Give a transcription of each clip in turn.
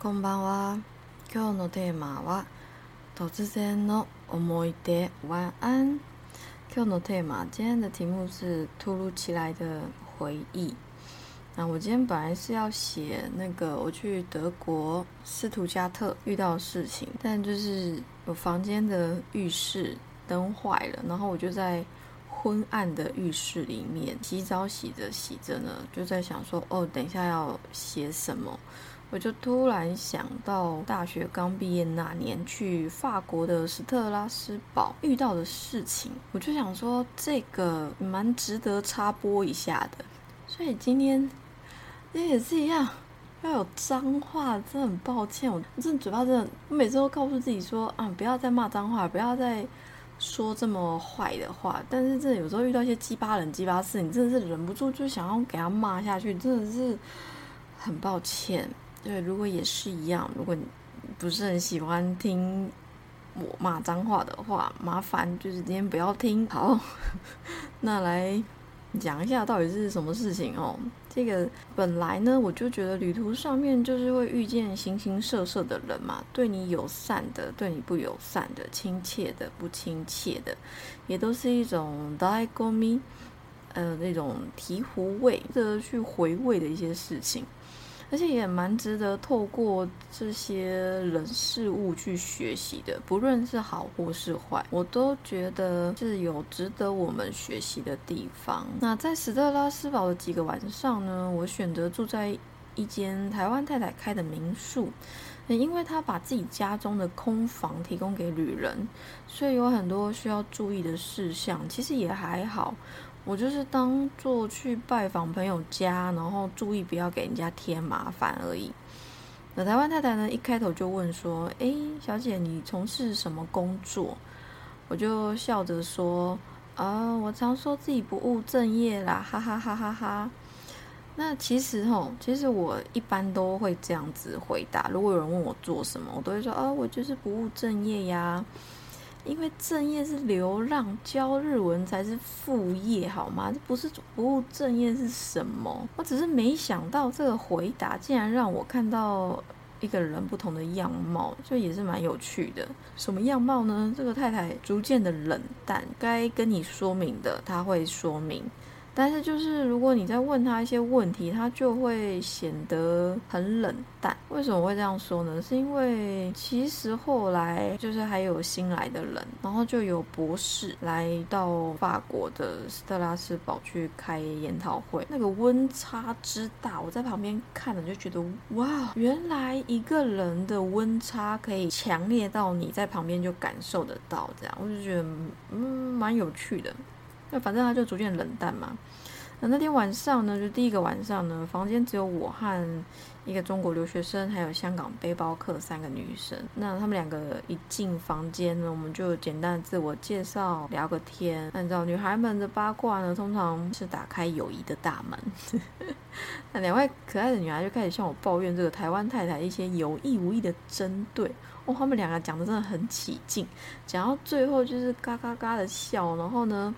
こんばんは。今日のテーマは突然の思い出。晚安。今日のテーマ，今天的题目是突如其来的回忆。那我今天本来是要写那个我去德国斯图加特遇到的事情，但就是我房间的浴室灯坏了，然后我就在昏暗的浴室里面洗澡，洗着洗着呢，就在想说，哦，等一下要写什么。 我就突然想到大学刚毕业那年去法国的斯特拉斯堡遇到的事情，我就想说这个蛮值得插播一下的。所以今天这也是一样，要有脏话，真的很抱歉，我真的嘴巴真的，我每次都告诉自己说啊，不要再骂脏话，不要再说这么坏的话。但是真的有时候遇到一些鸡巴人、鸡巴事，你真的是忍不住就想要给他骂下去，真的是很抱歉。对，如果也是一样，如果你不是很喜欢听我骂脏话的话，麻烦就是今天不要听。好，那来讲一下到底是什么事情哦。这个本来呢，我就觉得旅途上面就是会遇见形形色色的人嘛，对你友善的，对你不友善的，亲切的，不亲切的，也都是一种 die go me，呃，那种醍醐味的去回味的一些事情。而且也蛮值得透过这些人事物去学习的，不论是好或是坏，我都觉得是有值得我们学习的地方。那在史特拉斯堡的几个晚上呢，我选择住在一间台湾太太开的民宿，因为他把自己家中的空房提供给旅人，所以有很多需要注意的事项，其实也还好。我就是当做去拜访朋友家，然后注意不要给人家添麻烦而已。那台湾太太呢，一开头就问说：“哎，小姐，你从事什么工作？”我就笑着说：“啊，我常说自己不务正业啦，哈哈哈哈哈。”那其实吼，其实我一般都会这样子回答。如果有人问我做什么，我都会说：“啊，我就是不务正业呀。”因为正业是流浪，教日文才是副业，好吗？这不是不务正业是什么？我只是没想到这个回答竟然让我看到一个人不同的样貌，就也是蛮有趣的。什么样貌呢？这个太太逐渐的冷淡，该跟你说明的，他会说明。但是，就是如果你在问他一些问题，他就会显得很冷淡。为什么会这样说呢？是因为其实后来就是还有新来的人，然后就有博士来到法国的斯特拉斯堡去开研讨会。那个温差之大，我在旁边看了就觉得哇，原来一个人的温差可以强烈到你在旁边就感受得到，这样我就觉得嗯蛮有趣的。那反正他就逐渐冷淡嘛。那那天晚上呢，就第一个晚上呢，房间只有我和一个中国留学生，还有香港背包客三个女生。那他们两个一进房间呢，我们就简单自我介绍，聊个天。按照女孩们的八卦呢，通常是打开友谊的大门。那两位可爱的女孩就开始向我抱怨这个台湾太太一些有意无意的针对。哦，他们两个讲的真的很起劲，讲到最后就是嘎嘎嘎的笑，然后呢。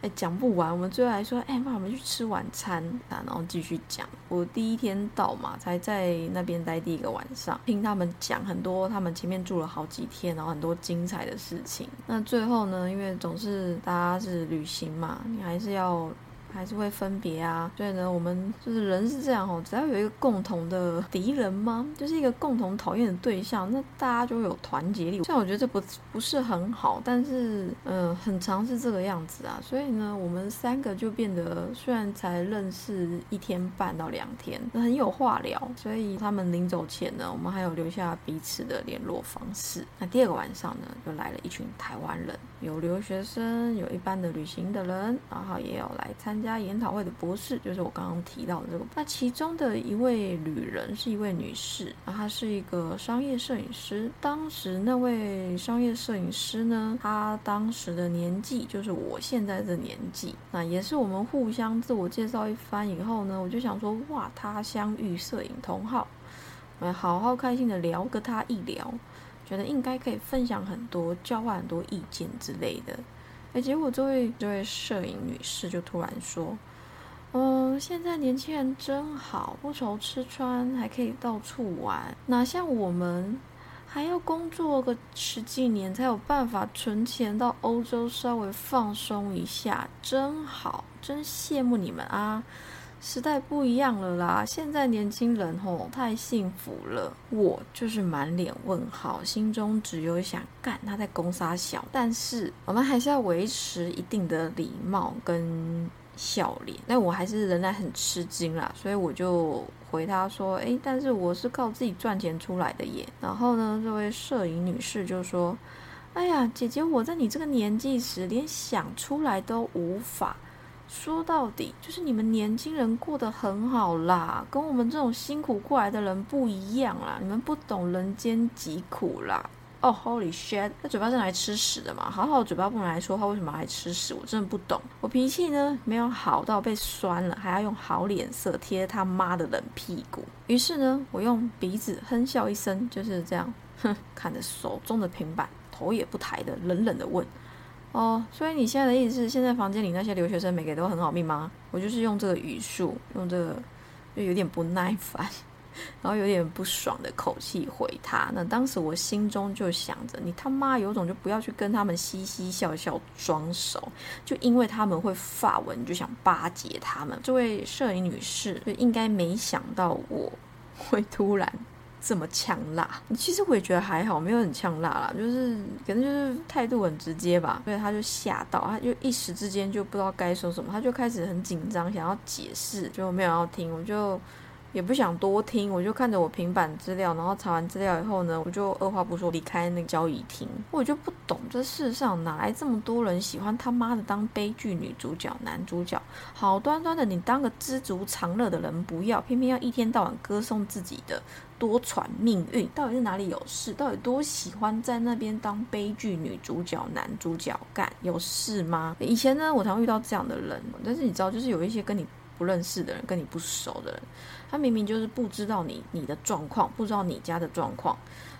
哎，讲不完，我们最后还说，哎，那，我们去吃晚餐啊，然后继续讲。我第一天到嘛，才在那边待第一个晚上，听他们讲很多，他们前面住了好几天，然后很多精彩的事情。那最后呢，因为总是大家是旅行嘛，你还是要。还是会分别啊，所以呢，我们就是人是这样哦，只要有一个共同的敌人吗？就是一个共同讨厌的对象，那大家就有团结力。虽然我觉得这不不是很好，但是嗯，很常是这个样子啊。所以呢，我们三个就变得虽然才认识一天半到两天，很有话聊。所以他们临走前呢，我们还有留下彼此的联络方式。那第二个晚上呢，就来了一群台湾人，有留学生，有一般的旅行的人，然后也有来参。参加研讨会的博士就是我刚刚提到的这个。那其中的一位旅人是一位女士，啊，她是一个商业摄影师。当时那位商业摄影师呢，她当时的年纪就是我现在的年纪。那也是我们互相自我介绍一番以后呢，我就想说，哇，他乡遇摄影同好，我们好好开心的聊个他一聊，觉得应该可以分享很多，交换很多意见之类的。哎，结果这位这位摄影女士就突然说：“嗯，现在年轻人真好，不愁吃穿，还可以到处玩，哪像我们。还要工作个十几年才有办法存钱到欧洲稍微放松一下，真好，真羡慕你们啊！时代不一样了啦，现在年轻人吼太幸福了，我就是满脸问号，心中只有想干他在攻杀小，但是我们还是要维持一定的礼貌跟。笑脸，但我还是仍然很吃惊啦，所以我就回他说：“诶，但是我是靠自己赚钱出来的耶。”然后呢，这位摄影女士就说：“哎呀，姐姐，我在你这个年纪时，连想出来都无法。说到底，就是你们年轻人过得很好啦，跟我们这种辛苦过来的人不一样啦，你们不懂人间疾苦啦。”哦，Holy shit！那嘴巴是来吃屎的嘛？好好嘴巴不能来说话，为什么来吃屎？我真的不懂。我脾气呢没有好到被酸了，还要用好脸色贴他妈的冷屁股。于是呢，我用鼻子哼笑一声，就是这样，哼，看着手中的平板，头也不抬的冷冷的问：“哦，所以你现在的意思是，现在房间里那些留学生每个都很好命吗？”我就是用这个语速，用这个就有点不耐烦。然后有点不爽的口气回他，那当时我心中就想着，你他妈有种就不要去跟他们嘻嘻笑笑装熟，就因为他们会发文，就想巴结他们。这位摄影女士就应该没想到我会突然这么呛辣。其实我也觉得还好，没有很呛辣啦，就是可能就是态度很直接吧。所以他就吓到，他就一时之间就不知道该说什么，他就开始很紧张，想要解释，就没有要听，我就。也不想多听，我就看着我平板资料，然后查完资料以后呢，我就二话不说离开那个交易厅。我就不懂，这世上哪来这么多人喜欢他妈的当悲剧女主角、男主角？好端端的你当个知足常乐的人不要，偏偏要一天到晚歌颂自己的多舛命运，到底是哪里有事？到底多喜欢在那边当悲剧女主角、男主角干有事吗？以前呢，我常遇到这样的人，但是你知道，就是有一些跟你不认识的人，跟你不熟的人。他明明就是不知道你你的状况，不知道你家的状况，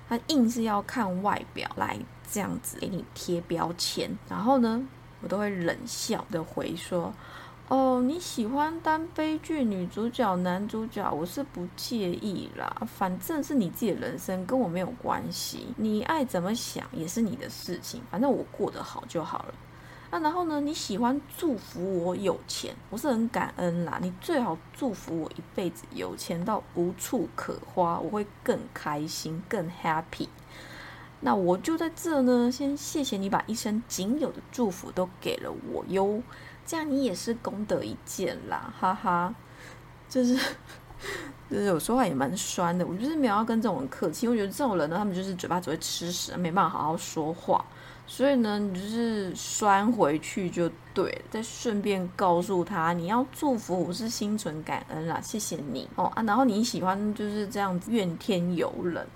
他硬是要看外表来这样子给你贴标签。然后呢，我都会冷笑的回说：“哦，你喜欢当悲剧女主角、男主角，我是不介意啦，反正是你自己的人生，跟我没有关系。你爱怎么想也是你的事情，反正我过得好就好了。”那然后呢？你喜欢祝福我有钱，我是很感恩啦。你最好祝福我一辈子有钱到无处可花，我会更开心、更 happy。那我就在这呢，先谢谢你把一生仅有的祝福都给了我哟，这样你也是功德一件啦，哈哈。就是就是我说话也蛮酸的，我就是没有要跟这种人客气。我觉得这种人呢，他们就是嘴巴只会吃屎，没办法好好说话。所以呢，你就是拴回去就对了，再顺便告诉他，你要祝福我是心存感恩啦，谢谢你哦啊。然后你喜欢就是这样子怨天尤人，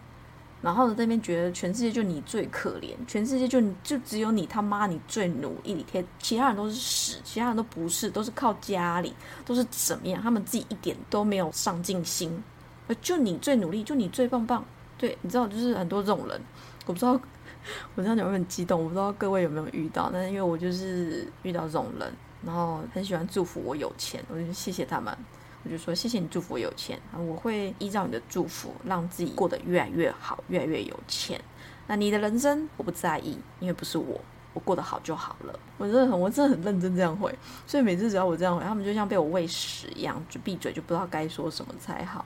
然后呢这边觉得全世界就你最可怜，全世界就就只有你他妈你最努力，你天其他人都是屎，其他人都不是，都是靠家里，都是怎么样，他们自己一点都没有上进心，就你最努力，就你最棒棒。对，你知道就是很多这种人，我不知道。我这样讲会很激动，我不知道各位有没有遇到，但是因为我就是遇到这种人，然后很喜欢祝福我有钱，我就谢谢他们，我就说谢谢你祝福我有钱，我会依照你的祝福，让自己过得越来越好，越来越有钱。那你的人生我不在意，因为不是我，我过得好就好了。我真的很，我真的很认真这样回，所以每次只要我这样回，他们就像被我喂屎一样，就闭嘴，就不知道该说什么才好。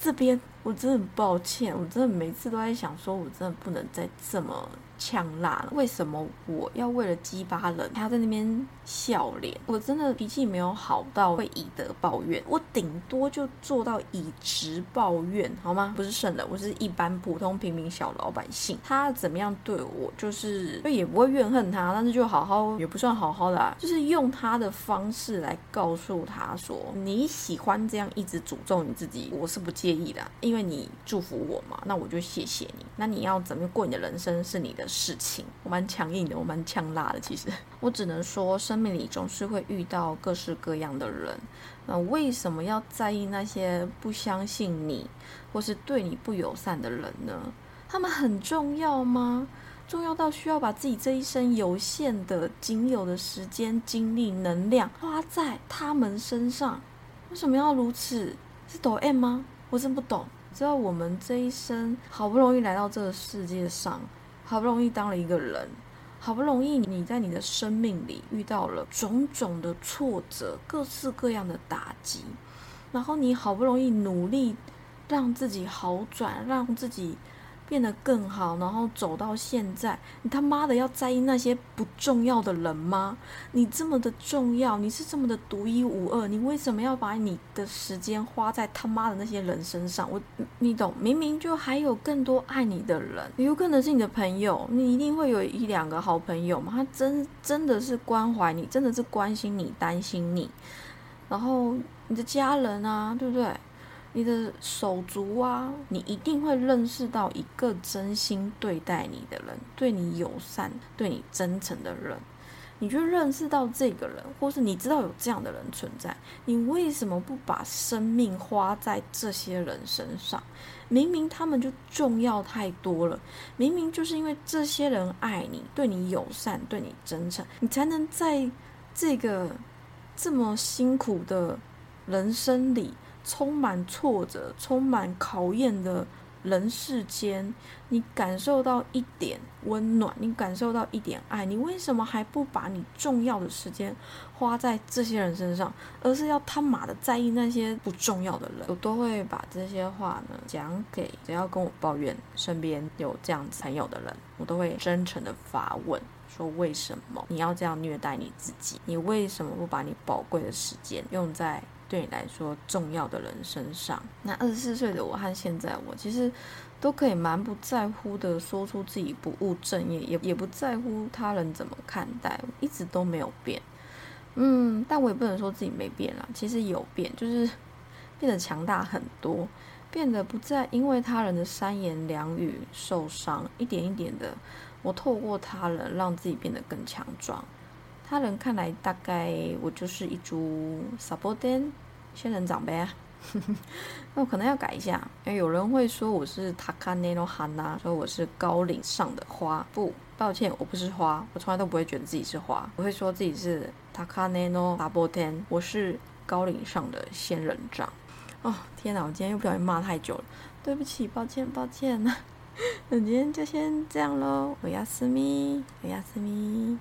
这边我真的很抱歉，我真的每次都在想，说我真的不能再这么。呛辣了，为什么我要为了鸡巴人，他在那边笑脸？我真的脾气没有好到会以德报怨，我顶多就做到以直报怨，好吗？不是圣人，我是一般普通平民小老百姓。他怎么样对我，就是也不会怨恨他，但是就好好也不算好好的，就是用他的方式来告诉他说，你喜欢这样一直诅咒你自己，我是不介介意的，因为你祝福我嘛，那我就谢谢你。那你要怎么过你的人生是你的。事情我蛮强硬的，我蛮呛辣的。其实 我只能说，生命里总是会遇到各式各样的人。那为什么要在意那些不相信你或是对你不友善的人呢？他们很重要吗？重要到需要把自己这一生有限的、仅有的时间、精力、能量花在他们身上？为什么要如此？是抖 M 吗？我真不懂。知道我们这一生好不容易来到这个世界上，好不容易当了一个人，好不容易你在你的生命里遇到了种种的挫折、各式各样的打击，然后你好不容易努力让自己好转，让自己。变得更好，然后走到现在，你他妈的要在意那些不重要的人吗？你这么的重要，你是这么的独一无二，你为什么要把你的时间花在他妈的那些人身上？我，你懂？明明就还有更多爱你的人，有可能是你的朋友，你一定会有一两个好朋友嘛？他真真的是关怀你，真的是关心你、担心你，然后你的家人啊，对不对？你的手足啊，你一定会认识到一个真心对待你的人，对你友善、对你真诚的人。你就认识到这个人，或是你知道有这样的人存在，你为什么不把生命花在这些人身上？明明他们就重要太多了，明明就是因为这些人爱你、对你友善、对你真诚，你才能在这个这么辛苦的人生里。充满挫折、充满考验的人世间，你感受到一点温暖，你感受到一点爱，你为什么还不把你重要的时间花在这些人身上，而是要他妈的在意那些不重要的人？我都会把这些话呢讲给只要跟我抱怨身边有这样子朋友的人，我都会真诚的发问，说为什么你要这样虐待你自己？你为什么不把你宝贵的时间用在？对你来说重要的人身上，那二十四岁的我和现在我其实都可以蛮不在乎的，说出自己不务正业，也也不在乎他人怎么看待，一直都没有变。嗯，但我也不能说自己没变啦，其实有变，就是 变得强大很多，变得不再因为他人的三言两语受伤，一点一点的，我透过他人让自己变得更强壮。他人看来，大概我就是一株 supporting 仙人掌呗。那我可能要改一下，因为有人会说我是 takaneno hana，说我是高岭上的花。不，抱歉，我不是花，我从来都不会觉得自己是花，我会说自己是 takaneno supporting，我是高岭上的仙人掌。哦，天哪，我今天又不小心骂太久了，对不起，抱歉，抱歉。那今天就先这样喽，我要私密，我要私密。